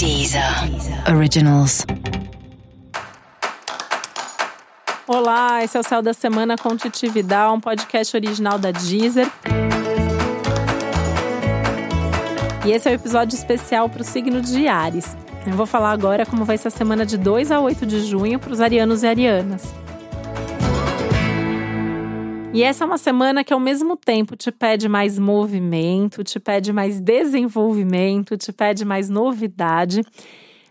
Deezer Originals. Olá, esse é o Céu da Semana com Titi Vidal, um podcast original da Deezer. E esse é o um episódio especial para o signo de Ares. Eu vou falar agora como vai ser a semana de 2 a 8 de junho para os arianos e arianas. E essa é uma semana que ao mesmo tempo te pede mais movimento, te pede mais desenvolvimento, te pede mais novidade.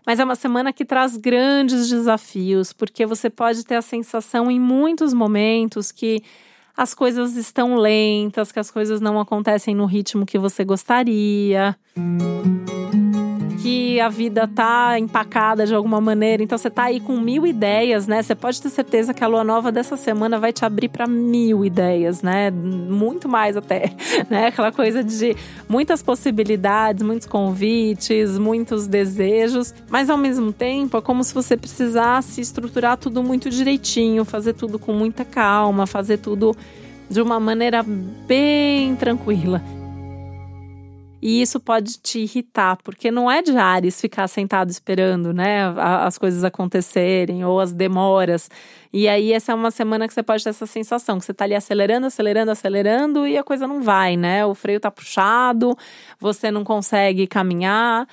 Mas é uma semana que traz grandes desafios, porque você pode ter a sensação em muitos momentos que as coisas estão lentas, que as coisas não acontecem no ritmo que você gostaria que a vida tá empacada de alguma maneira. Então você tá aí com mil ideias, né? Você pode ter certeza que a lua nova dessa semana vai te abrir para mil ideias, né? Muito mais até, né? Aquela coisa de muitas possibilidades, muitos convites, muitos desejos, mas ao mesmo tempo é como se você precisasse estruturar tudo muito direitinho, fazer tudo com muita calma, fazer tudo de uma maneira bem tranquila. E isso pode te irritar, porque não é de Ares ficar sentado esperando, né, as coisas acontecerem ou as demoras. E aí essa é uma semana que você pode ter essa sensação, que você tá ali acelerando, acelerando, acelerando e a coisa não vai, né? O freio tá puxado, você não consegue caminhar.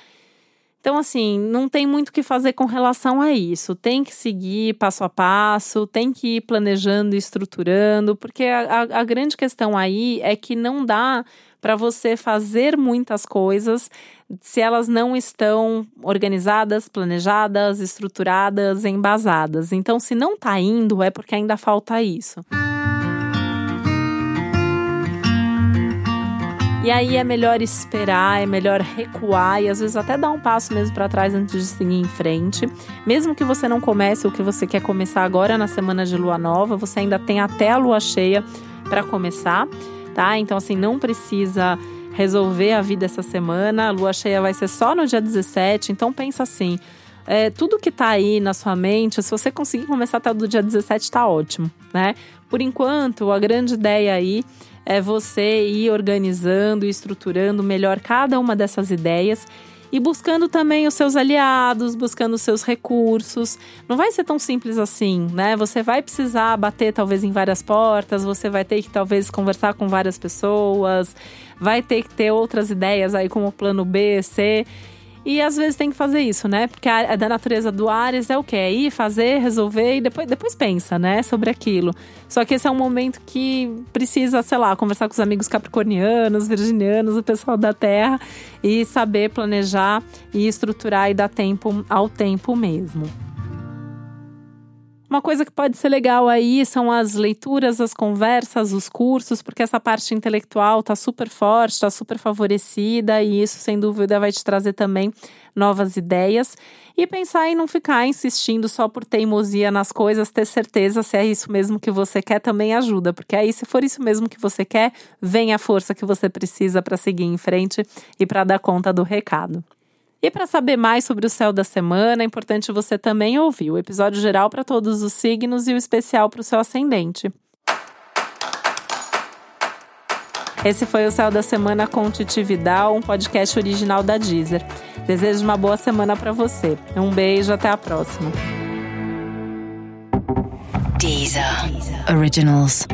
Então, assim, não tem muito o que fazer com relação a isso. Tem que seguir passo a passo, tem que ir planejando e estruturando, porque a, a, a grande questão aí é que não dá para você fazer muitas coisas se elas não estão organizadas, planejadas, estruturadas, embasadas. Então, se não está indo, é porque ainda falta isso. E aí é melhor esperar, é melhor recuar e às vezes até dar um passo mesmo para trás antes de seguir em frente. Mesmo que você não comece o que você quer começar agora na semana de lua nova, você ainda tem até a lua cheia para começar tá? Então, assim, não precisa resolver a vida essa semana. A lua cheia vai ser só no dia 17. Então, pensa assim: é, tudo que tá aí na sua mente, se você conseguir começar até do dia 17, tá ótimo, né? Por enquanto, a grande ideia aí é você ir organizando e estruturando melhor cada uma dessas ideias e buscando também os seus aliados, buscando os seus recursos. Não vai ser tão simples assim, né? Você vai precisar bater talvez em várias portas, você vai ter que talvez conversar com várias pessoas, vai ter que ter outras ideias aí como plano B, C. E às vezes tem que fazer isso, né? Porque a, a da natureza do Ares é o quê? É ir, fazer, resolver e depois, depois pensa, né? Sobre aquilo. Só que esse é um momento que precisa, sei lá, conversar com os amigos capricornianos, virginianos, o pessoal da Terra e saber planejar e estruturar e dar tempo ao tempo mesmo. Uma coisa que pode ser legal aí são as leituras, as conversas, os cursos, porque essa parte intelectual tá super forte, tá super favorecida e isso, sem dúvida, vai te trazer também novas ideias. E pensar em não ficar insistindo só por teimosia nas coisas, ter certeza se é isso mesmo que você quer também ajuda, porque aí, se for isso mesmo que você quer, vem a força que você precisa para seguir em frente e para dar conta do recado. E para saber mais sobre o céu da semana, é importante você também ouvir o episódio geral para todos os signos e o especial para o seu ascendente. Esse foi o Céu da Semana com Titi Vidal, um podcast original da Deezer. Desejo uma boa semana para você. Um beijo, até a próxima. Deezer. Originals.